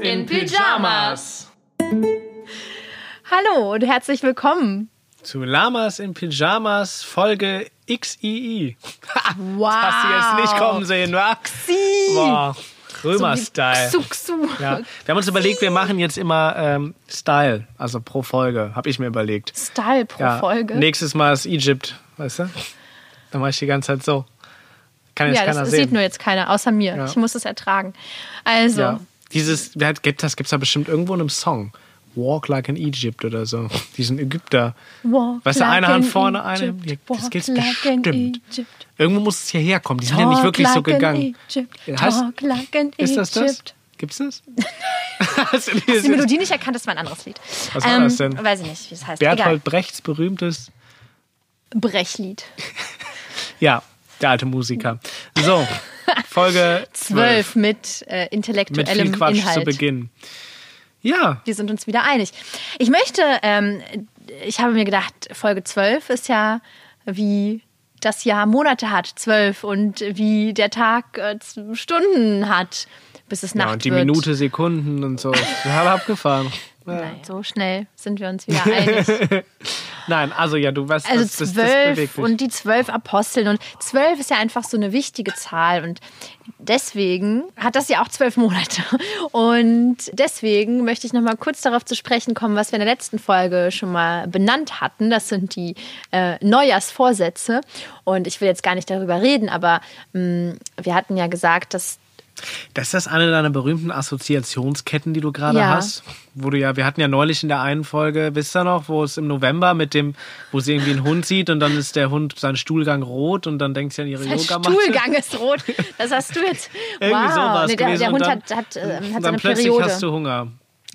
in Pyjamas. Hallo und herzlich willkommen. Zu Lamas in Pyjamas Folge XII. Wow. Hast du jetzt nicht kommen sehen, wa? Xi. Boah, Römer-Style. Xu. Ja. Wir haben uns überlegt, wir machen jetzt immer ähm, Style, also pro Folge, habe ich mir überlegt. Style pro Ja. Folge. Nächstes Mal ist Egypt, weißt du? Dann mache ich die ganze Zeit so. Kann jetzt ja, keiner das sehen. sieht nur jetzt keiner, außer mir. Ja. Ich muss es ertragen. Also. Dieses, gibt das gibt es da bestimmt irgendwo in einem Song. Walk like in Egypt oder so. Diesen Ägypter. walk Weißt du, like eine Hand vorne, eine. Ja, das gibt's like bestimmt. Irgendwo muss es hierher kommen. Die sind ja nicht wirklich so like in gegangen. Heißt- Ist das das? Egypt. Gibt's das? Hast du die Melodie nicht erkannt? Das war ein anderes Lied. Was war das denn? Weiß ich nicht, wie es heißt. Bertolt Brechts berühmtes. Egal. Brechlied. Ja, der alte Musiker. So, Folge 12. 12 mit äh, Mit intellektuellem viel Quatsch Inhalt. zu Beginn. Ja, Wir sind uns wieder einig. Ich möchte, ähm, ich habe mir gedacht, Folge 12 ist ja wie das Jahr Monate hat, 12 und wie der Tag äh, Stunden hat, bis es Nacht ja und die wird. Minute, Sekunden und so. Total abgefahren. Nein, so schnell sind wir uns wieder einig. Nein, also ja, du weißt, Also das, das, das zwölf mich. und die zwölf Aposteln und zwölf ist ja einfach so eine wichtige Zahl und deswegen hat das ja auch zwölf Monate und deswegen möchte ich noch mal kurz darauf zu sprechen kommen, was wir in der letzten Folge schon mal benannt hatten. Das sind die äh, Neujahrsvorsätze und ich will jetzt gar nicht darüber reden, aber mh, wir hatten ja gesagt, dass Das ist das eine deiner berühmten Assoziationsketten, die du gerade Ja. hast? Wo du ja, wir hatten ja neulich in der einen Folge, wisst ihr noch, wo es im November mit dem, wo sie irgendwie einen Hund sieht und dann ist der Hund sein Stuhlgang rot und dann denkt sie an ihre der Yogamatte. Stuhlgang ist rot. Das hast du jetzt. Irgendwie wow. so war es nee, der, der und Hund dann, hat, hat, äh, hat dann seine plötzlich Periode. hast du Hunger.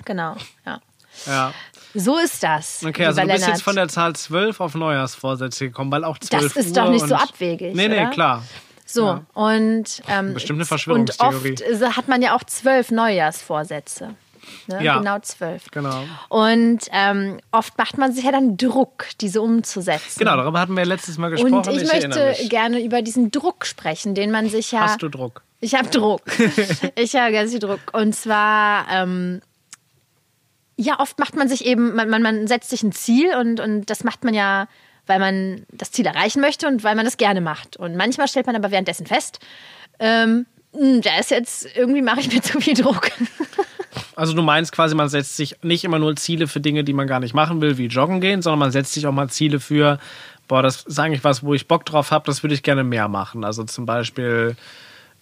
Genau, ja. Ja. So ist das. Okay, also du bist Lennart. jetzt von der Zahl 12 auf Neujahrsvorsätze gekommen, weil auch 12 Das ist Uhr doch nicht so abwegig, Nee, nee, oder? klar. So, Ja. und, ähm, Bestimmt eine und Verschwörungstheorie. oft äh, hat man ja auch zwölf Neujahrsvorsätze. Ne? Ja. Genau zwölf. Genau. Und ähm, oft macht man sich ja dann Druck, diese umzusetzen. Genau, darüber hatten wir letztes Mal gesprochen. Und ich, erinnere möchte gerne über diesen Druck sprechen, den man sich ja. Hast du Druck? Ich habe Druck. ich habe ganz viel Druck. Und zwar, ähm, ja, oft macht man sich eben, man, man, man setzt sich ein Ziel und, und das macht man ja, weil man das Ziel erreichen möchte und weil man das gerne macht. Und manchmal stellt man aber währenddessen fest, ähm, hm, da ist jetzt, irgendwie mache ich mir zu viel Druck. Also du meinst quasi, man setzt sich nicht immer nur Ziele für Dinge, die man gar nicht machen will, wie joggen gehen, sondern man setzt sich auch mal Ziele für, boah, das ist eigentlich was, wo ich Bock drauf habe, das würde ich gerne mehr machen. Also zum Beispiel,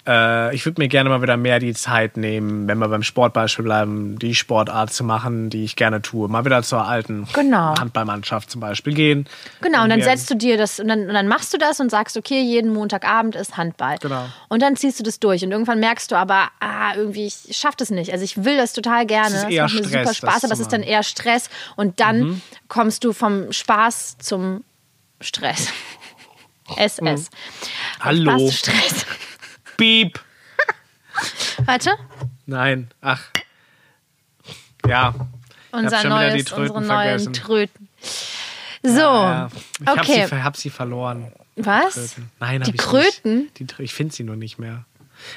äh, ich würde mir gerne mal wieder mehr die Zeit nehmen, wenn wir beim Sportbeispiel bleiben, die Sportart zu machen, die ich gerne tue. Mal wieder zur alten Genau. Handballmannschaft zum Beispiel gehen. Genau, und dann setzt du dir das und dann, und dann machst du das und sagst, okay, jeden Montagabend ist Handball. Genau. Und dann ziehst du das durch und irgendwann merkst du aber, ah, irgendwie, ich schaff das nicht. Also ich will das total gerne. Es ist eher macht mir Stress, super das Spaß, zu aber es ist dann. Mhm. eher Stress und dann kommst du vom Spaß zum Stress. SS. Mhm. Hallo. Spaß Stress. Piep. Warte. Nein, ach. Ja. Unser neues, die Tröten unsere neuen vergessen. Tröten. So, Ja, ich hab, okay. sie, hab sie verloren. Was? Kröten. Nein, Die hab ich Kröten? Die, ich finde sie nur nicht mehr.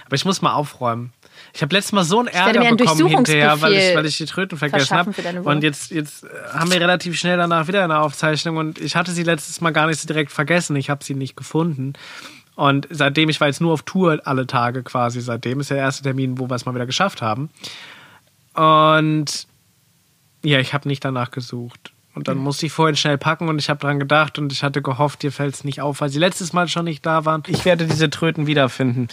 Aber ich muss mal aufräumen. Ich habe letztes Mal so einen Ärger bekommen hinterher, weil ich, weil ich die Tröten vergessen habe. Und jetzt, jetzt äh, haben wir relativ schnell danach wieder eine Aufzeichnung und ich hatte sie letztes Mal gar nicht so direkt vergessen. Ich habe sie nicht gefunden. Und seitdem, ich war jetzt nur auf Tour alle Tage quasi, seitdem ist der erste Termin, wo wir es mal wieder geschafft haben. Und ja, ich habe nicht danach gesucht. Und dann musste ich vorhin schnell packen und ich habe dran gedacht und ich hatte gehofft, dir fällt es nicht auf, weil sie letztes Mal schon nicht da waren. Ich werde diese Tröten wiederfinden.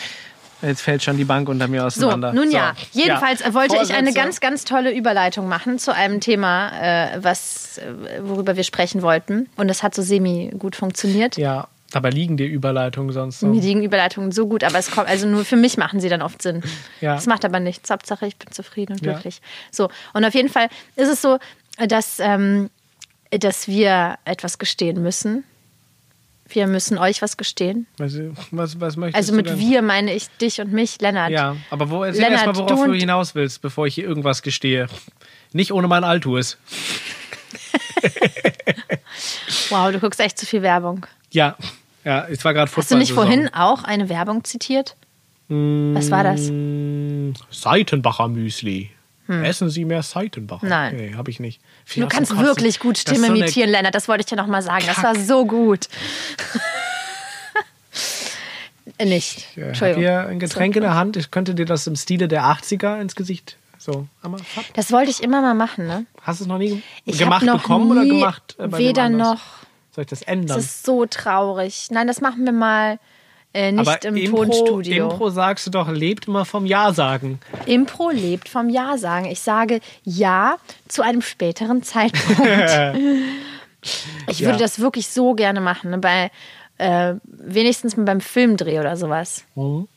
Jetzt fällt schon die Bank unter mir So, auseinander. nun ja. Jedenfalls Ja. wollte ich eine Vorsätze. ganz, ganz tolle Überleitung machen zu einem Thema, äh, was, äh, worüber wir sprechen wollten. Und das hat so semi gut funktioniert. Ja, dabei liegen die Überleitungen sonst so. Mir liegen Überleitungen so gut, aber es kommt, also nur für mich machen sie dann oft Sinn. Ja. Das macht aber nichts. Hauptsache, ich bin zufrieden und Ja. glücklich. So, und auf jeden Fall ist es so, dass, ähm, dass wir etwas gestehen müssen. Wir müssen euch was gestehen. Was, was, was möchtest Also du mit denn? wir meine ich dich und mich, Lennart. Ja, aber wo, erzähl Lennart, erst mal, worauf du du hinaus willst, bevor ich hier irgendwas gestehe. Nicht ohne mein Altus. Wow, du guckst echt zu viel Werbung. Ja, ja, es war gerade Hast du nicht vorhin auch eine Werbung zitiert? Was war das? Seitenbacher Müsli. Essen Sie mehr Seitenbacher? Hm. Nein. Nee, habe ich nicht. Du kannst wirklich gut Stimme so imitieren, Lennart. Das wollte ich dir noch mal sagen. Das war so gut. Äh, Nicht. Ich habe Entschuldigung. hier ein Getränk in der Hand. Ich könnte dir das im Stile der 80er ins Gesicht so fapp. Das wollte ich immer mal machen, ne? Hast du es noch nie Ich gemacht noch bekommen oder nie gemacht? äh, weder noch. Soll ich das Das ändern? ist so traurig. Nein, das machen wir mal äh, nicht Aber im Impro, Tonstudio. Impro sagst du doch, lebt immer vom Ja sagen. Impro lebt vom Ja sagen. Ich sage Ja zu einem späteren Zeitpunkt. ich würde Ja. das wirklich so gerne machen. Ne? Bei, äh, wenigstens beim Filmdreh oder sowas. Mhm.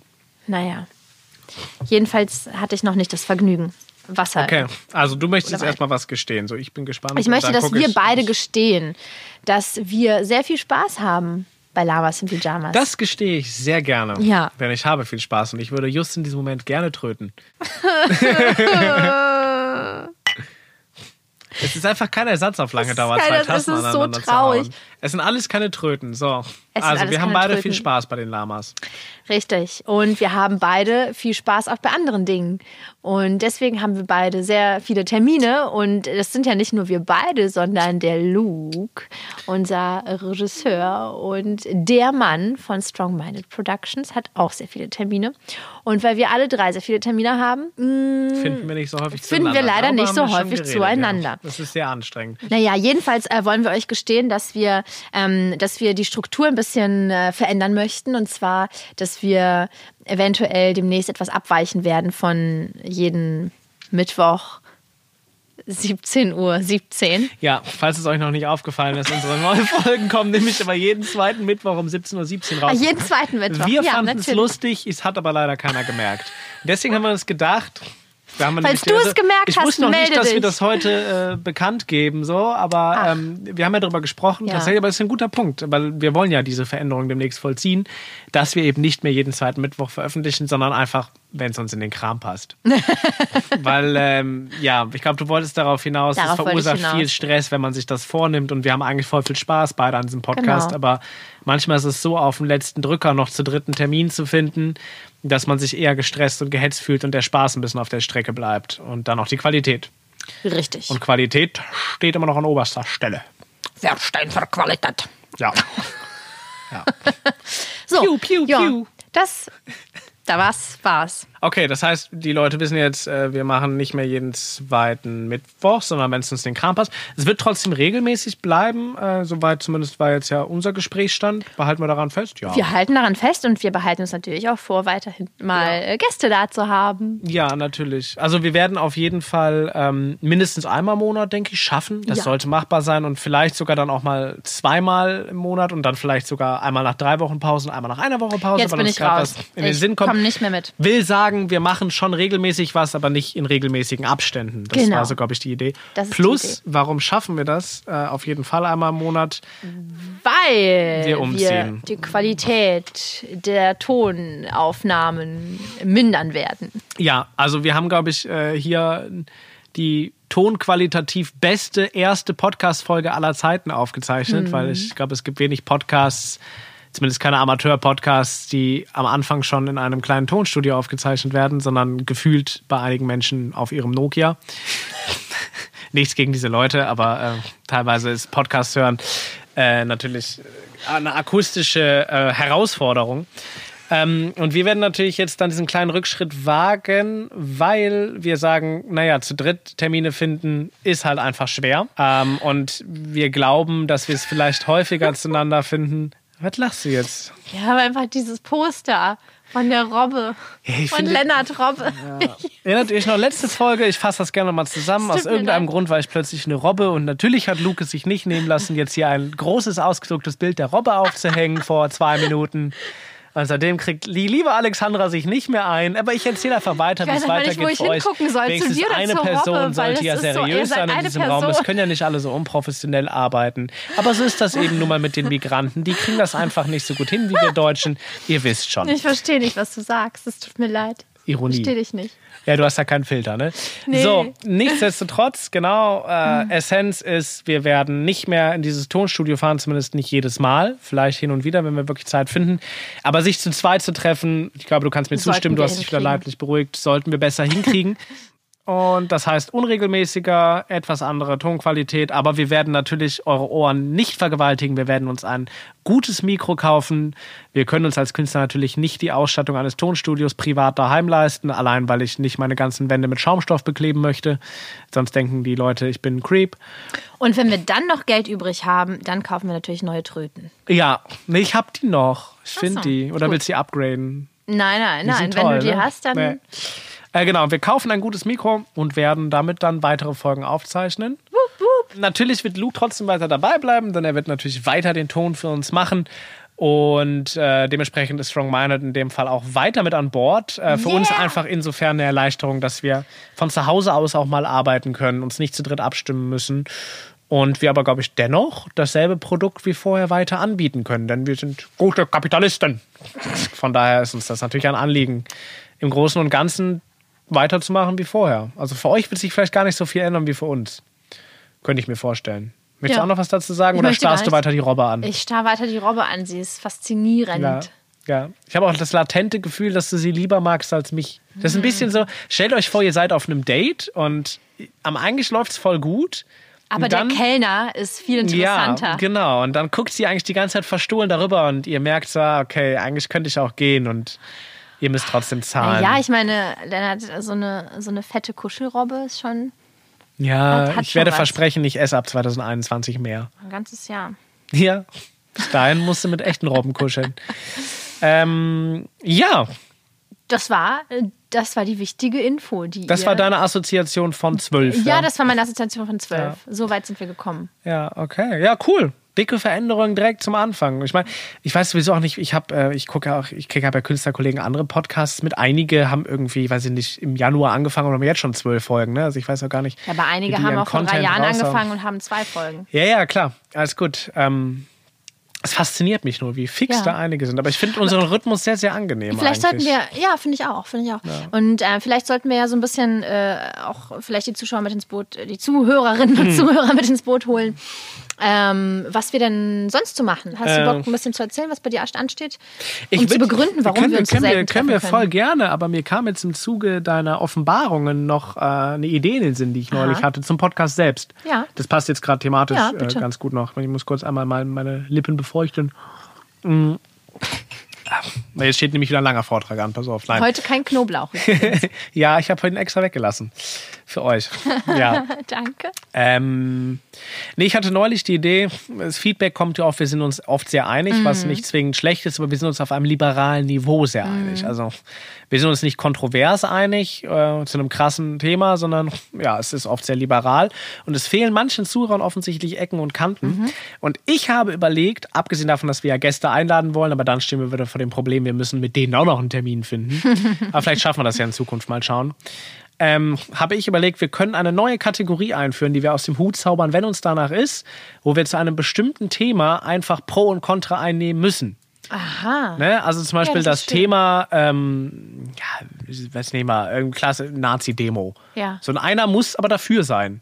Naja. Jedenfalls hatte ich noch nicht das Vergnügen. Wasser. Okay, also du möchtest jetzt erstmal was gestehen. So, ich bin gespannt. Ich möchte, dass wir beide gestehen, dass wir sehr viel Spaß haben bei Lamas in Pyjamas. Das gestehe ich sehr gerne. Ja. Denn ich habe viel Spaß und ich würde just in diesem Moment gerne tröten. es ist einfach kein Ersatz auf lange Dauer, zwei Tassen es ist so traurig. Es sind alles keine Tröten. So. Also wir haben beide viel Tröten. Spaß bei den Lamas. Richtig. Und wir haben beide viel Spaß auch bei anderen Dingen. Und deswegen haben wir beide sehr viele Termine. Und das sind ja nicht nur wir beide, sondern der Luke, unser Regisseur und der Mann von Strong Minded Productions, hat auch sehr viele Termine. Und weil wir alle drei sehr viele Termine haben, mh, Finden wir nicht so häufig Finden wir leider Darüber nicht so häufig geredet, zueinander. Ja. Das ist sehr anstrengend. Naja, jedenfalls äh, wollen wir euch gestehen, dass wir, ähm, dass wir die Struktur ein bisschen äh, verändern möchten. Und zwar, dass wir eventuell demnächst etwas abweichen werden von jeden Mittwoch 17 Uhr 17. Ja, falls es euch noch nicht aufgefallen ist, unsere neuen Folgen kommen nämlich immer jeden zweiten Mittwoch um 17.17 Uhr raus. Ah, jeden zweiten Mittwoch. Wir ja, fanden es lustig, es hat aber leider keiner gemerkt. Deswegen haben wir uns gedacht. Wir haben Falls du es gemerkt ich hast, wusste noch nicht, dass wir das heute äh, bekannt geben, so, aber Ach. ähm, wir haben ja darüber gesprochen. Ja. Tatsächlich, aber es ist ein guter Punkt, weil wir wollen ja diese Veränderung demnächst vollziehen, dass wir eben nicht mehr jeden zweiten Mittwoch veröffentlichen, sondern einfach, wenn es uns in den Kram passt. weil, ähm, ja, ich glaube, du wolltest darauf hinaus, Darauf es verursacht hinaus. viel Stress, wenn man sich das vornimmt und wir haben eigentlich voll viel Spaß beide an diesem Podcast, Genau. aber manchmal ist es so, auf den letzten Drücker noch zu dritten Termin zu finden, dass man sich eher gestresst und gehetzt fühlt und der Spaß ein bisschen auf der Strecke bleibt und dann auch die Qualität. Richtig. Und Qualität steht immer noch an oberster Stelle. Wer steht für Qualität? Ja. ja. So, Piu, piu, ja, piu. das, da war's, war's. Okay, das heißt, die Leute wissen jetzt, äh, wir machen nicht mehr jeden zweiten Mittwoch, sondern wenn es uns den Kram passt. Es wird trotzdem regelmäßig bleiben, äh, soweit zumindest war jetzt ja unser Gesprächsstand. Behalten wir daran fest? Ja. Wir halten daran fest und wir behalten uns natürlich auch vor, weiterhin mal äh, Gäste da zu haben. Ja, natürlich. Also wir werden auf jeden Fall ähm, mindestens einmal im Monat, denke ich, schaffen. Das Ja. sollte machbar sein und vielleicht sogar dann auch mal zweimal im Monat und dann vielleicht sogar einmal nach drei Wochen Pause und einmal nach einer Woche Pause, Jetzt weil bin ich raus. was in den ich Sinn kommt. komme nicht mehr mit. Will sagen, wir machen schon regelmäßig was, aber nicht in regelmäßigen Abständen. Das Genau. war so, glaube ich, die Idee. Das ist die Plus, Idee. warum schaffen wir das? Äh, auf jeden Fall einmal im Monat. Weil Wir umziehen. die Qualität der Tonaufnahmen mindern werden. Ja, also wir haben, glaube ich, äh, hier die tonqualitativ beste erste Podcast-Folge aller Zeiten aufgezeichnet, Mhm. weil ich glaube, es gibt wenig Podcasts, zumindest keine Amateur-Podcasts, die am Anfang schon in einem kleinen Tonstudio aufgezeichnet werden, sondern gefühlt bei einigen Menschen auf ihrem Nokia. Nichts gegen diese Leute, aber äh, teilweise ist Podcast hören äh, natürlich eine akustische äh, Herausforderung. Ähm, und wir werden natürlich jetzt dann diesen kleinen Rückschritt wagen, weil wir sagen, naja, zu dritt Termine finden ist halt einfach schwer. Ähm, und wir glauben, dass wir es vielleicht häufiger zueinander finden. Was lachst du jetzt? Ja, aber einfach dieses Poster von der Robbe. Ja, von finde- Lennart Robbe. Erinnert ihr euch noch letzte Folge? Ich fasse das gerne mal zusammen. Aus irgendeinem. Grund war ich plötzlich eine Robbe und natürlich hat Luke es sich nicht nehmen lassen, jetzt hier ein großes ausgedrucktes Bild der Robbe aufzuhängen vor zwei Minuten. Und seitdem kriegt die liebe Alexandra sich nicht mehr ein. Aber ich erzähle einfach weiter, wie Ich es einfach nicht, weitergeht wo ich für euch. hingucken soll, zu Wenigstens dir oder eine Person Robbe, sollte ja so, seriös seid sein in diesem Raum. Es Person. können ja nicht alle so unprofessionell arbeiten. Aber so ist das eben nun mal mit den Migranten. Die kriegen das einfach nicht so gut hin wie wir Deutschen. Ihr wisst schon. Ich verstehe nicht, was du sagst. Es tut mir leid. Ironie. Verstehe dich nicht. Ja, du hast ja keinen Filter, ne? Nee. So, nichtsdestotrotz, genau, äh, Essenz ist, wir werden nicht mehr in dieses Tonstudio fahren, zumindest nicht jedes Mal. Vielleicht hin und wieder, wenn wir wirklich Zeit finden. Aber sich zu zweit zu treffen, ich glaube, du kannst mir Sollten zustimmen, du hast dich wieder leidlich beruhigt, sollten wir besser hinkriegen. Und das heißt unregelmäßiger, etwas andere Tonqualität. Aber wir werden natürlich eure Ohren nicht vergewaltigen. Wir werden uns ein gutes Mikro kaufen. Wir können uns als Künstler natürlich nicht die Ausstattung eines Tonstudios privat daheim leisten. Allein, weil ich nicht meine ganzen Wände mit Schaumstoff bekleben möchte. Sonst denken die Leute, ich bin ein Creep. Und wenn wir dann noch Geld übrig haben, dann kaufen wir natürlich neue Tröten. Ja, nee, ich hab die noch. Ich finde so, die. Oder gut. willst du die upgraden? Nein, nein, Die nein. sind Wenn toll, du die ne? hast, dann. Nee. Äh, genau, wir kaufen ein gutes Mikro und werden damit dann weitere Folgen aufzeichnen. Natürlich wird Luke trotzdem weiter dabei bleiben, denn er wird natürlich weiter den Ton für uns machen. Und äh, dementsprechend ist Strong Minded in dem Fall auch weiter mit an Bord. Äh, für uns Yeah. einfach insofern eine Erleichterung, dass wir von zu Hause aus auch mal arbeiten können, uns nicht zu dritt abstimmen müssen. Und wir aber, glaube ich, dennoch dasselbe Produkt wie vorher weiter anbieten können, denn wir sind gute Kapitalisten. Von daher ist uns das natürlich ein Anliegen, im Großen und Ganzen weiterzumachen wie vorher. Also für euch wird sich vielleicht gar nicht so viel ändern wie für uns. Könnte ich mir vorstellen. Möchtest du Ja. auch noch was dazu sagen Ich oder starrst du weiter die Robbe an? Ich starr weiter die Robbe an. Sie ist faszinierend. Ja. Ja. Ich habe auch das latente Gefühl, dass du sie lieber magst als mich. Das ist ein bisschen so, stellt euch vor, ihr seid auf einem Date und am eigentlich läuft es voll gut. Aber dann, der Kellner ist viel interessanter. Ja, genau. Und dann guckt sie eigentlich die ganze Zeit verstohlen darüber und ihr merkt so, ah, okay, eigentlich könnte ich auch gehen und ihr müsst trotzdem zahlen. Ja, ich meine, Lennart, so eine, so eine fette Kuschelrobbe ist schon Ja, Hat- hat ich werde was. versprechen, ich esse ab 2021 mehr. ein ganzes Jahr. Ja, bis dahin musst du mit echten Robben kuscheln. ähm, ja, Das war, das war die wichtige Info. Die das war deine Assoziation von zwölf. Ja, das war meine Assoziation von zwölf. Ja. So weit sind wir gekommen. Ja, okay. Ja, cool. Dicke Veränderung direkt zum Anfang. Ich meine, ich weiß sowieso auch nicht, ich habe, äh, ich gucke ja auch, ich kriege ja bei Künstlerkollegen andere Podcasts mit. Einige haben irgendwie, weiß ich nicht, im Januar angefangen und haben jetzt schon zwölf Folgen. Ne? Also ich weiß auch gar nicht. Ja, aber einige haben auch vor drei Jahren angefangen und haben zwei Folgen. Ja, ja, klar. Alles gut. Ähm, es fasziniert mich nur, wie fix Ja. da einige sind. Aber ich finde unseren Rhythmus sehr, sehr angenehm. Vielleicht eigentlich. sollten wir, ja, finde ich auch, finde ich auch. Und äh, vielleicht sollten wir ja so ein bisschen äh, auch vielleicht die Zuschauer mit ins Boot, die Zuhörerinnen Hm. und Zuhörer mit ins Boot holen. Ähm, was wir denn sonst zu machen? Hast du Ähm, Bock, ein bisschen zu erzählen, was bei dir ansteht? Ich um zu würd- begründen, warum können wir uns so können selten wir, können wir voll können. gerne, aber mir kam jetzt im Zuge deiner Offenbarungen noch äh, eine Idee in den Sinn, die ich neulich Aha. hatte, zum Podcast selbst. Ja. Das passt jetzt gerade thematisch Ja, äh, ganz gut noch. Ich muss kurz einmal mal meine Lippen befeuchten. Ah, Jetzt steht nämlich wieder ein langer Vortrag an, pass auf. Nein. Heute kein Knoblauch. ja, ich habe heute einen extra weggelassen. Für euch. Ja. Danke. Ähm, nee, ich hatte neulich die Idee, das Feedback kommt ja oft, wir sind uns oft sehr einig, Mhm. was nicht zwingend schlecht ist, aber wir sind uns auf einem liberalen Niveau sehr Mhm. einig. Also wir sind uns nicht kontrovers einig äh, zu einem krassen Thema, sondern ja, es ist oft sehr liberal und es fehlen manchen Zuhörern offensichtlich Ecken und Kanten. Mhm. Und ich habe überlegt, abgesehen davon, dass wir ja Gäste einladen wollen, aber dann stehen wir wieder vor dem Problem, wir müssen mit denen auch noch einen Termin finden. aber vielleicht schaffen wir das ja in Zukunft mal schauen ähm, habe ich überlegt, wir können eine neue Kategorie einführen, die wir aus dem Hut zaubern, wenn uns danach ist, wo wir zu einem bestimmten Thema einfach Pro und Contra einnehmen müssen. Aha. Ne? Also zum Beispiel das das, schön. Thema, ähm, ja, was nehmen wir, irgendeine klasse Nazi-Demo. Ja. So und einer muss aber dafür sein.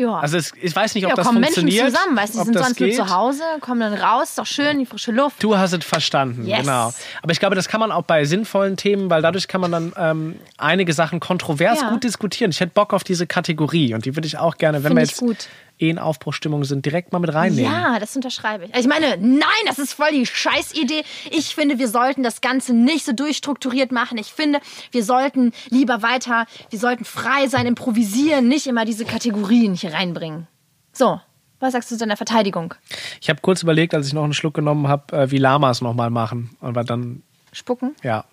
Ja. Also es, ich weiß nicht, ob ja, das kommen Menschen funktioniert. zusammen, weißt du, die sind sonst nur geht. zu Hause, kommen dann raus, ist doch schön, die frische Luft. Du hast es verstanden, Yes. genau. Aber ich glaube, das kann man auch bei sinnvollen Themen, weil dadurch kann man dann ähm, einige Sachen kontrovers Ja. gut diskutieren. Ich hätte Bock auf diese Kategorie und die würde ich auch gerne, wenn Find wir jetzt gut. Eh in Aufbruchstimmung sind, direkt mal mit reinnehmen. Ja, das unterschreibe ich. Ich meine, nein, das ist voll die Scheißidee. Ich finde, wir sollten das Ganze nicht so durchstrukturiert machen. Ich finde, wir sollten lieber weiter, wir sollten frei sein, improvisieren, nicht immer diese Kategorien hier reinbringen. So, was sagst du zu deiner Verteidigung? Ich habe kurz überlegt, als ich noch einen Schluck genommen habe, äh, wie Lamas nochmal machen. Aber dann, Spucken? ja.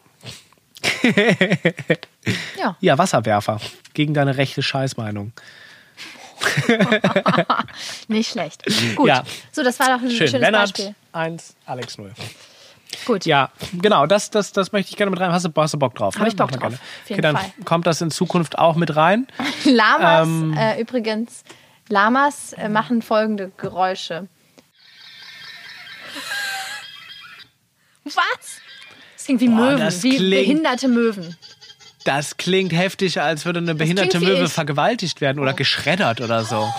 Ja. Ja, Wasserwerfer. Gegen deine rechte Scheißmeinung. Nicht schlecht. Gut. Ja. So, das war doch ein Schön. schönes Lennart Beispiel. 1, Alex 0. Gut. Ja, genau, das, das, das möchte ich gerne mit rein. Hast du, hast du Bock drauf? Hab ne? ich Bock drauf. gerne. Okay, dann Fall. kommt das in Zukunft auch mit rein. Lamas, Ähm. äh, übrigens, Lamas äh, machen folgende Geräusche. Was? Das klingt wie Boah, Möwen, das wie klingt- behinderte Möwen. Das klingt heftig, als würde eine behinderte Möwe vergewaltigt werden oder geschreddert oder so.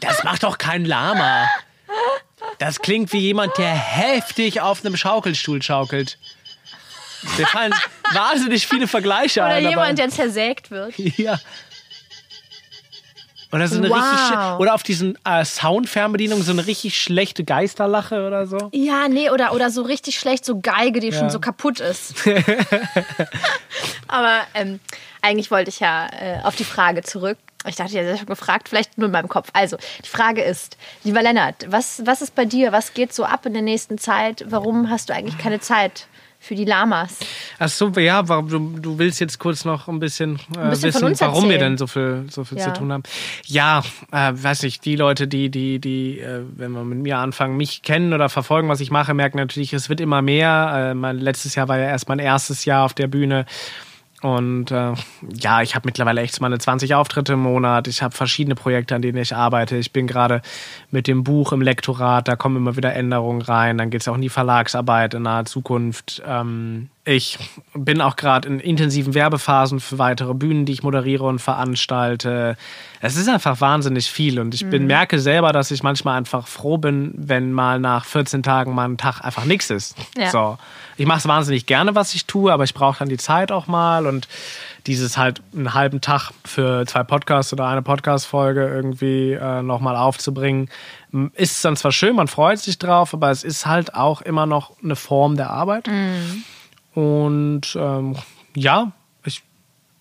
Das macht doch kein Lama. Das klingt wie jemand, der heftig auf einem Schaukelstuhl schaukelt. Wir fallen, wahnsinnig viele Vergleiche Oder ein. aber- jemand, der zersägt wird. Ja. Oder so eine Wow. richtig oder auf diesen äh, Soundfernbedienungen so eine richtig schlechte Geisterlache oder so. Ja, nee, oder, oder so richtig schlecht, so Geige, die Ja. schon so kaputt ist. Aber ähm, eigentlich wollte ich ja äh, auf die Frage zurück. Ich dachte, ja, schon gefragt, vielleicht nur in meinem Kopf. Also, die Frage ist, lieber Lennart, was, was ist bei dir? Was geht so ab in der nächsten Zeit? Warum hast du eigentlich keine Zeit für die Lamas? Ach so, ja, warum du, du willst jetzt kurz noch ein bisschen, äh, bisschen von wissen, warum wir denn so viel, so viel Ja. zu tun haben. Ja, äh, weiß nicht, die Leute, die, die, die, äh, wenn wir mit mir anfangen, mich kennen oder verfolgen, was ich mache, merken natürlich, es wird immer mehr. Äh, mein letztes Jahr war ja erst mein erstes Jahr auf der Bühne. Und äh, ja, ich habe mittlerweile echt meine 20 Auftritte im Monat. Ich habe verschiedene Projekte, an denen ich arbeite. Ich bin gerade mit dem Buch im Lektorat, da kommen immer wieder Änderungen rein. Dann geht es auch in die Verlagsarbeit in naher Zukunft. Ähm, ich bin auch gerade in intensiven Werbephasen für weitere Bühnen, die ich moderiere und veranstalte. Es ist einfach wahnsinnig viel und ich bin, merke selber, dass ich manchmal einfach froh bin, wenn mal nach 14 Tagen mal ein Tag einfach nichts ist. Ja. So. Ich mache es wahnsinnig gerne, was ich tue, aber ich brauche dann die Zeit auch mal und dieses halt einen halben Tag für zwei Podcasts oder eine Podcast-Folge irgendwie äh, nochmal aufzubringen, ist dann zwar schön, man freut sich drauf, aber es ist halt auch immer noch eine Form der Arbeit. Und ähm, ja, ich,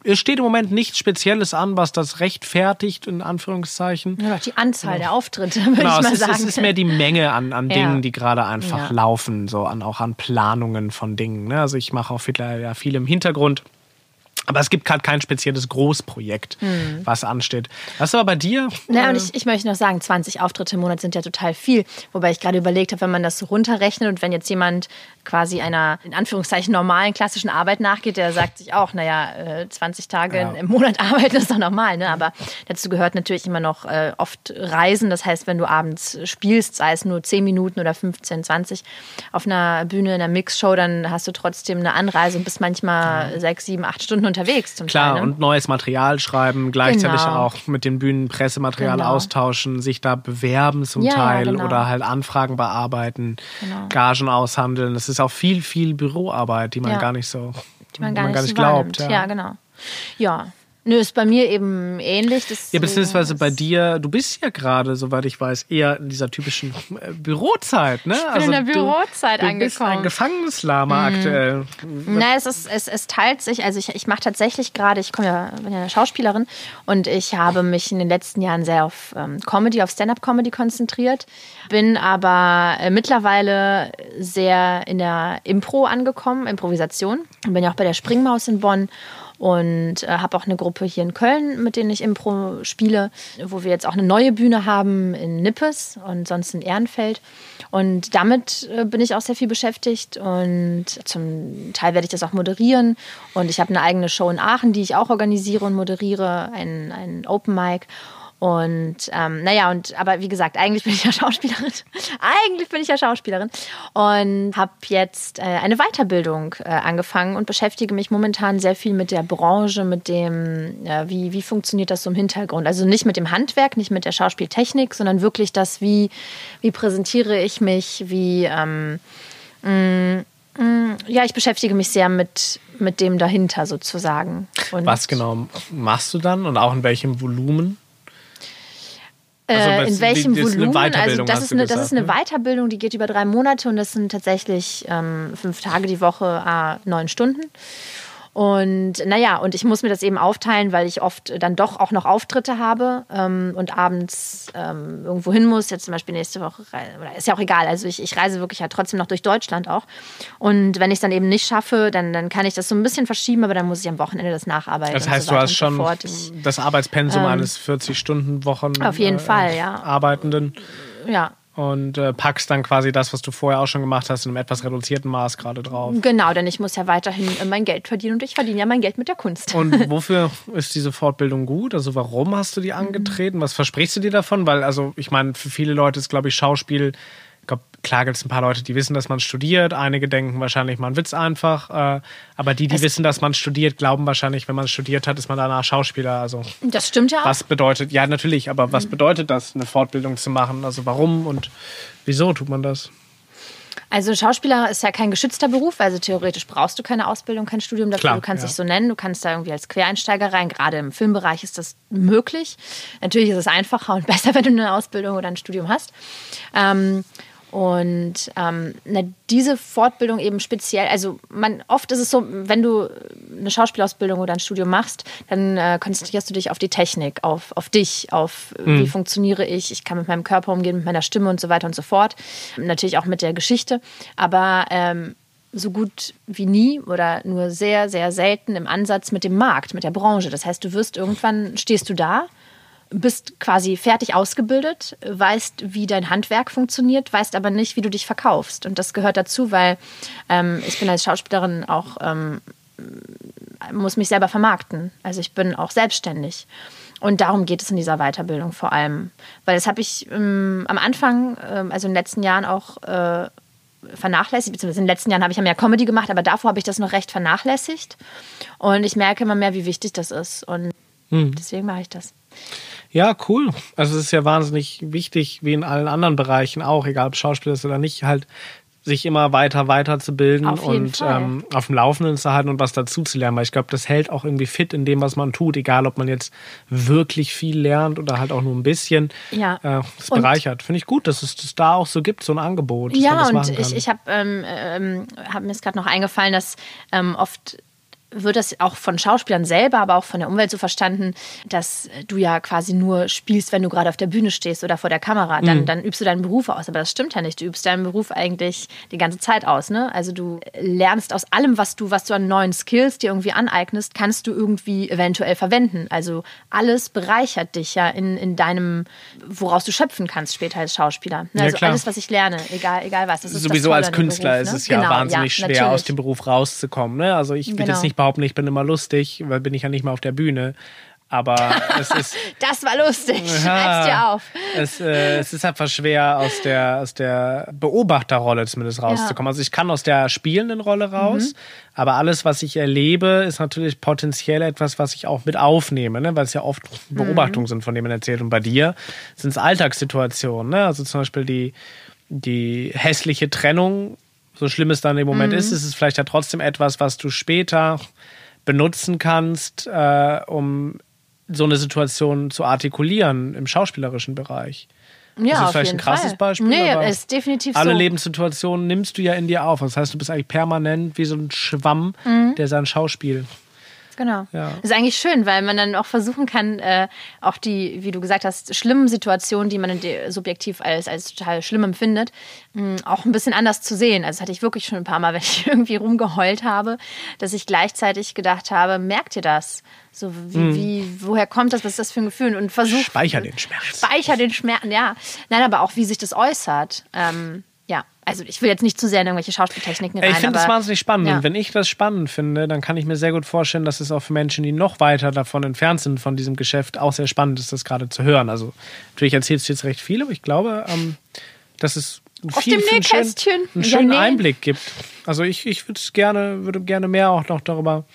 es steht im Moment nichts Spezielles an, was das rechtfertigt, in Anführungszeichen. Noch die Anzahl der Auftritte, würde Genau, ich es mal ist, sagen. es ist mehr die Menge an, an Ja. Dingen, die gerade einfach Ja. laufen, so an, auch an Planungen von Dingen. Ne? Also ich mache auch viel, ja, viel im Hintergrund. Aber es gibt halt kein spezielles Großprojekt, was ansteht. Was aber bei dir? Na, äh, und ich, ich möchte noch sagen, 20 Auftritte im Monat sind ja total viel. Wobei ich gerade überlegt habe, wenn man das so runterrechnet und wenn jetzt jemand quasi einer, in Anführungszeichen, normalen, klassischen Arbeit nachgeht, der sagt sich auch, naja, äh, 20 Tage Ja. im Monat arbeiten ist doch normal. Ne? Aber dazu gehört natürlich immer noch äh, oft Reisen. Das heißt, wenn du abends spielst, sei es nur 10 Minuten oder 15, 20 auf einer Bühne, in einer Mixshow, dann hast du trotzdem eine Anreise und bist manchmal sechs, sieben, acht Stunden unterwegs. Zum Klar, Teil, ne? und neues Material schreiben, gleichzeitig Genau. auch mit den Bühnen Pressematerial Genau. austauschen, sich da bewerben zum Ja, ja, Teil genau. oder halt Anfragen bearbeiten, Genau. Gagen aushandeln. Das ist auch viel, viel Büroarbeit, die man Ja. gar nicht so die man gar, nicht, so glaubt. wahrnimmt. Ja. genau. Ja. Nö, ist bei mir eben ähnlich. Das, Ja, beziehungsweise bei dir, du bist ja gerade, soweit ich weiß, eher in dieser typischen äh, Bürozeit, ne? Ich bin in der Bürozeit du, du bist angekommen. ein Gefangeneslama aktuell. Na, es, ist, es, es teilt sich. Also ich, ich mache tatsächlich gerade, ich komme ja, bin ja eine Schauspielerin und ich habe mich in den letzten Jahren sehr auf ähm, Comedy, auf Stand-up-Comedy konzentriert, bin aber äh, mittlerweile sehr in der Impro angekommen, Improvisation. Bin ja auch bei der Springmaus in Bonn und äh, habe auch eine Gruppe hier in Köln, mit denen ich Impro spiele, wo wir jetzt auch eine neue Bühne haben in Nippes und sonst in Ehrenfeld. Und damit äh, bin ich auch sehr viel beschäftigt und zum Teil werde ich das auch moderieren. Und ich habe eine eigene Show in Aachen, die ich auch organisiere und moderiere, ein, ein Open Mic. Und ähm, naja, und aber wie gesagt, eigentlich bin ich ja Schauspielerin. eigentlich bin ich ja Schauspielerin und habe jetzt äh, eine Weiterbildung äh, angefangen und beschäftige mich momentan sehr viel mit der Branche, mit dem, äh, wie, wie funktioniert das so im Hintergrund. Also nicht mit dem Handwerk, nicht mit der Schauspieltechnik, sondern wirklich das, wie, wie präsentiere ich mich, wie ähm, mh, mh, ja, ich beschäftige mich sehr mit, mit dem dahinter sozusagen. Und Was genau machst du dann und auch in welchem Volumen? Also, in welchem die- eine Volumen? Also das ist, eine, das gesagt, ist eine ne? Weiterbildung, die geht über drei Monate und das sind tatsächlich ähm, fünf Tage die Woche, äh, neun Stunden. Und naja, und ich muss mir das eben aufteilen, weil ich oft dann doch auch noch Auftritte habe ähm, und abends ähm, irgendwo hin muss. Jetzt zum Beispiel nächste Woche, oder ist ja auch egal. Also ich, ich reise wirklich ja trotzdem noch durch Deutschland auch. Und wenn ich es dann eben nicht schaffe, dann, dann kann ich das so ein bisschen verschieben, aber dann muss ich am Wochenende das nacharbeiten. Das heißt, so du hast so schon. Ich, das Arbeitspensum eines 40-Stunden-Wochen Auf jeden äh, Fall, ja. Arbeitenden ja, und äh, packst dann quasi das, was du vorher auch schon gemacht hast, in einem etwas reduzierten Maß gerade drauf. Genau, denn ich muss ja weiterhin äh, mein Geld verdienen und ich verdiene ja mein Geld mit der Kunst. Und wofür ist diese Fortbildung gut? Also warum hast du die angetreten? Was versprichst du dir davon? Weil, also ich meine, für viele Leute ist, glaube ich, Schauspiel, klar gibt es ein paar Leute, die wissen, dass man studiert. Einige denken wahrscheinlich, man Witz einfach. Äh, aber die, die Es- wissen, dass man studiert, glauben wahrscheinlich, wenn man studiert hat, ist man danach Schauspieler. Also Das stimmt ja auch. was bedeutet, ja natürlich, aber was bedeutet das, eine Fortbildung zu machen? Also warum und wieso tut man das? Also Schauspieler ist ja kein geschützter Beruf, also theoretisch brauchst du keine Ausbildung, kein Studium dafür. Klar, du kannst ja. dich so nennen, du kannst da irgendwie als Quereinsteiger rein. Gerade im Filmbereich ist das möglich. Natürlich ist es einfacher und besser, wenn du eine Ausbildung oder ein Studium hast. Ähm, und ähm, na, diese Fortbildung eben speziell, also man, oft ist es so, wenn du eine Schauspielausbildung oder ein Studium machst, dann äh, konzentrierst du dich auf die Technik, auf, auf dich, auf äh, Mhm. wie funktioniere ich, ich kann mit meinem Körper umgehen, mit meiner Stimme und so weiter und so fort. Natürlich auch mit der Geschichte, aber ähm, so gut wie nie oder nur sehr, sehr selten im Ansatz mit dem Markt, mit der Branche. Das heißt, du wirst irgendwann, stehst du da bist quasi fertig ausgebildet, weißt, wie dein Handwerk funktioniert, weißt aber nicht, wie du dich verkaufst. Und das gehört dazu, weil ähm, ich bin als Schauspielerin auch, ähm, muss mich selber vermarkten. Also ich bin auch selbstständig. Und darum geht es in dieser Weiterbildung vor allem. Weil das habe ich ähm, am Anfang, ähm, also in den letzten Jahren auch äh, vernachlässigt, beziehungsweise in den letzten Jahren habe ich ja mehr Comedy gemacht, aber davor habe ich das noch recht vernachlässigt. Und ich merke immer mehr, wie wichtig das ist. Und deswegen mache ich das. Ja, cool. Also es ist ja wahnsinnig wichtig, wie in allen anderen Bereichen auch, egal ob Schauspieler ist oder nicht, halt sich immer weiter weiterzubilden Auf und ähm, auf dem Laufenden zu halten und was dazu zu lernen. Weil ich glaube, das hält auch irgendwie fit in dem, was man tut, egal ob man jetzt wirklich viel lernt oder halt auch nur ein bisschen. Ja. Äh, das Und- bereichert. Finde ich gut, dass es das da auch so gibt, so ein Angebot. Ja, und ich, ich habe ähm, ähm, hab mir jetzt gerade noch eingefallen, dass ähm, oft wird das auch von Schauspielern selber, aber auch von der Umwelt so verstanden, dass du ja quasi nur spielst, wenn du gerade auf der Bühne stehst oder vor der Kamera. Dann, Mhm. dann übst du deinen Beruf aus. Aber das stimmt ja nicht. Du übst deinen Beruf eigentlich die ganze Zeit aus. Ne? Also du lernst aus allem, was du, was du an neuen Skills dir irgendwie aneignest, kannst du irgendwie eventuell verwenden. Also alles bereichert dich ja in, in deinem, woraus du schöpfen kannst später als Schauspieler. Ne? Ja, Also klar. alles, was ich lerne, egal, egal was. Das ist Sowieso als Künstler Beruf, ist ne? es ja Genau, wahnsinnig schwer, natürlich. aus dem Beruf rauszukommen. Ne? Also ich will Genau. jetzt nicht behaupten, ich bin immer lustig, weil bin ich ja nicht mal auf der Bühne. Aber es ist. Das war lustig. Ja. Schreib's dir auf. Es, äh, es ist einfach schwer, aus der, aus der Beobachterrolle zumindest rauszukommen. Also ich kann aus der spielenden Rolle raus, Mhm. aber alles, was ich erlebe, ist natürlich potenziell etwas, was ich auch mit aufnehme, ne? weil es ja oft Mhm. Beobachtungen sind, von denen man erzählt. Und bei dir sind es Alltagssituationen. Ne? Also zum Beispiel die, die hässliche Trennung, so schlimm es dann im Moment Mhm. ist, ist es vielleicht ja trotzdem etwas, was du später benutzen kannst, äh, um so eine Situation zu artikulieren im schauspielerischen Bereich. Ja, das ist auf vielleicht jeden ein krasses Fall. Beispiel. Nee, aber ist definitiv alle so. Lebenssituationen nimmst du ja in dir auf. Das heißt, du bist eigentlich permanent wie so ein Schwamm, Mhm. der sein Schauspiel. Genau. Ja. Das ist eigentlich schön, weil man dann auch versuchen kann, äh, auch die, wie du gesagt hast, schlimmen Situationen, die man subjektiv als, als total schlimm empfindet, mh, auch ein bisschen anders zu sehen. Also das hatte ich wirklich schon ein paar Mal, wenn ich irgendwie rumgeheult habe, dass ich gleichzeitig gedacht habe, merkt ihr das? So, wie, wie, woher kommt das? Was ist das für ein Gefühl? Und versuch, Hm. Speicher den Schmerz. Speicher den Schmerz, ja. Nein, aber auch, wie sich das äußert. Ähm, also ich will jetzt nicht zu sehr in irgendwelche Schauspieltechniken rein. Ich finde das aber- wahnsinnig spannend. Ja. Und wenn ich das spannend finde, dann kann ich mir sehr gut vorstellen, dass es auch für Menschen, die noch weiter davon entfernt sind, von diesem Geschäft, auch sehr spannend ist, das gerade zu hören. Also natürlich erzählst du jetzt recht viel, aber ich glaube, ähm, dass es Aus viel, dem einen Ja, schönen nee. Einblick gibt. Also ich, ich würde gerne, würde gerne mehr auch noch darüber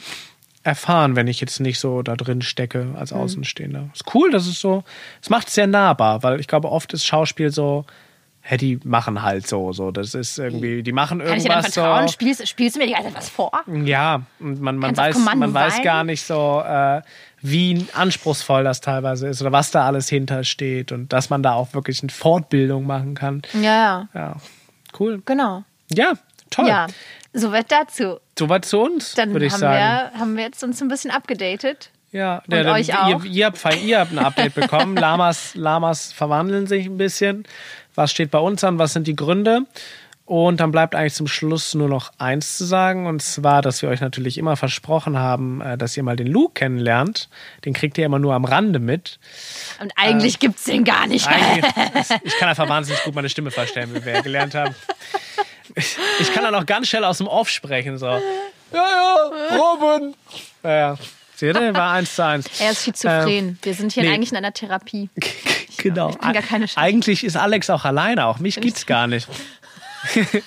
erfahren, wenn ich jetzt nicht so da drin stecke Mhm. als Außenstehender. Ist cool, das ist so, es macht es sehr nahbar, weil ich glaube, oft ist Schauspiel so, hä, die machen halt so, so, das ist irgendwie, die machen Kann ich dir dann irgendwas vertrauen? so. Spielst, spielst du mir die ganze Zeit was vor? Ja, und man, man, Kannst weiß, man weiß gar nicht so, äh, wie anspruchsvoll das teilweise ist oder was da alles hintersteht und dass man da auch wirklich eine Fortbildung machen kann. Ja, ja, Ja, cool. genau. Ja, toll. Ja, soweit dazu. Soweit zu uns, Dann würde ich haben, sagen. wir, haben wir jetzt uns ein bisschen abgedatet. Ja, Und euch ihr, auch. Ihr, habt, fein- ihr habt ein Update bekommen. Lamas, Lamas verwandeln sich ein bisschen. Was steht bei uns an? Was sind die Gründe? Und dann bleibt eigentlich zum Schluss nur noch eins zu sagen. Und zwar, dass wir euch natürlich immer versprochen haben, äh, dass ihr mal den Luke kennenlernt. Den kriegt ihr immer nur am Rande mit. Und eigentlich gibt's den gar nicht. Ich kann einfach wahnsinnig gut meine Stimme verstellen, wie wir ja gelernt haben. Ich, ich kann dann auch ganz schnell aus dem Off sprechen. So. Ja, ja, Robin. Ja, ja. Seht ihr, war eins zu eins. Er ist schizophren. wir sind hier nee. eigentlich in einer Therapie. Genau. Ich bin gar keine Eigentlich ist Alex auch alleine, auch mich gibt's gar nicht.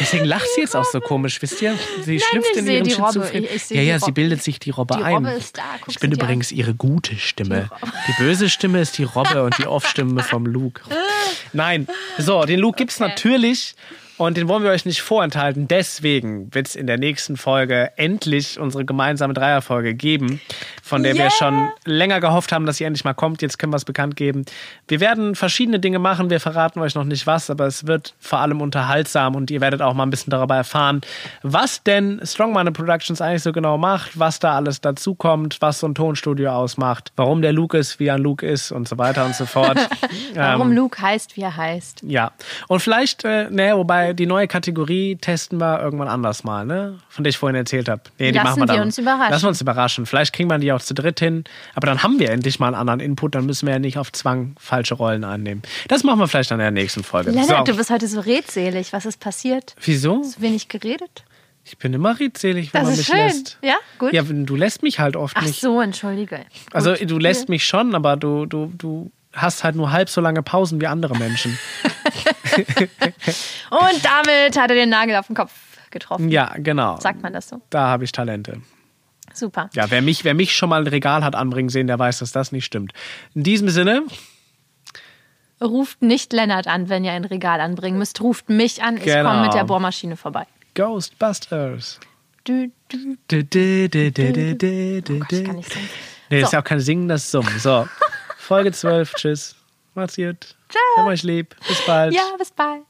Deswegen lacht sie jetzt auch so komisch, wisst ihr? Sie schlüpft ich in ihren die. Schizophren. Ja, die ja, sie bildet sich die Robbe Die ein. Robbe ist da. Guck ich bin übrigens ihre gute Stimme. Die, böse Stimme ist die Robbe und die Off-Stimme vom Luke. Nein, so, den Luke gibt's natürlich Und den wollen wir euch nicht vorenthalten. Deswegen wird es in der nächsten Folge endlich unsere gemeinsame Dreierfolge geben, von der yeah. wir schon länger gehofft haben, dass sie endlich mal kommt. Jetzt können wir es bekannt geben. Wir werden verschiedene Dinge machen. Wir verraten euch noch nicht was, aber es wird vor allem unterhaltsam und ihr werdet auch mal ein bisschen darüber erfahren, was denn Strongman Productions eigentlich so genau macht, was da alles dazukommt, was so ein Tonstudio ausmacht, warum der Luke ist, wie er ein Luke ist und so weiter und so fort. warum ähm, Luke heißt, wie er heißt. Ja. Und vielleicht, äh, ne, wobei die neue Kategorie testen wir irgendwann anders mal, ne? Von der ich vorhin erzählt habe. Nee, die Lassen machen wir dann. uns überraschen. Lassen wir uns überraschen. Vielleicht kriegen wir die auch zu dritt hin. Aber dann haben wir endlich mal einen anderen Input. Dann müssen wir ja nicht auf Zwang falsche Rollen annehmen. Das machen wir vielleicht dann in der nächsten Folge. Lennart, so. du bist heute so redselig. Was ist passiert? Wieso? Hast du wenig geredet? Ich bin immer redselig, wenn das man ist mich schön. lässt. Ja, gut. Ja, du lässt mich halt oft Ach nicht. so, entschuldige. Also Gut. du lässt mich schon, aber du, du, du hast halt nur halb so lange Pausen wie andere Menschen. Und damit hat er den Nagel auf den Kopf getroffen. ja, genau. Sagt man das so? Da habe ich Talente. Super. Ja, wer mich, wer mich schon mal ein Regal hat anbringen sehen, der weiß, dass das nicht stimmt. In diesem Sinne, Ruft nicht Lennart an, wenn ihr ein Regal anbringen müsst. Ruft mich an. Ich Genau. komme mit der Bohrmaschine vorbei. Ghostbusters. Du, du. Du, du, du, du, du, du, du, Oh Gott, ich kann nicht singen. Nee, das ist So. ja auch kein Singen, das Summen. So, Folge 12. Tschüss. Macht's gut. Ciao. Hab euch lieb. Bis bald. Ja, bis bald.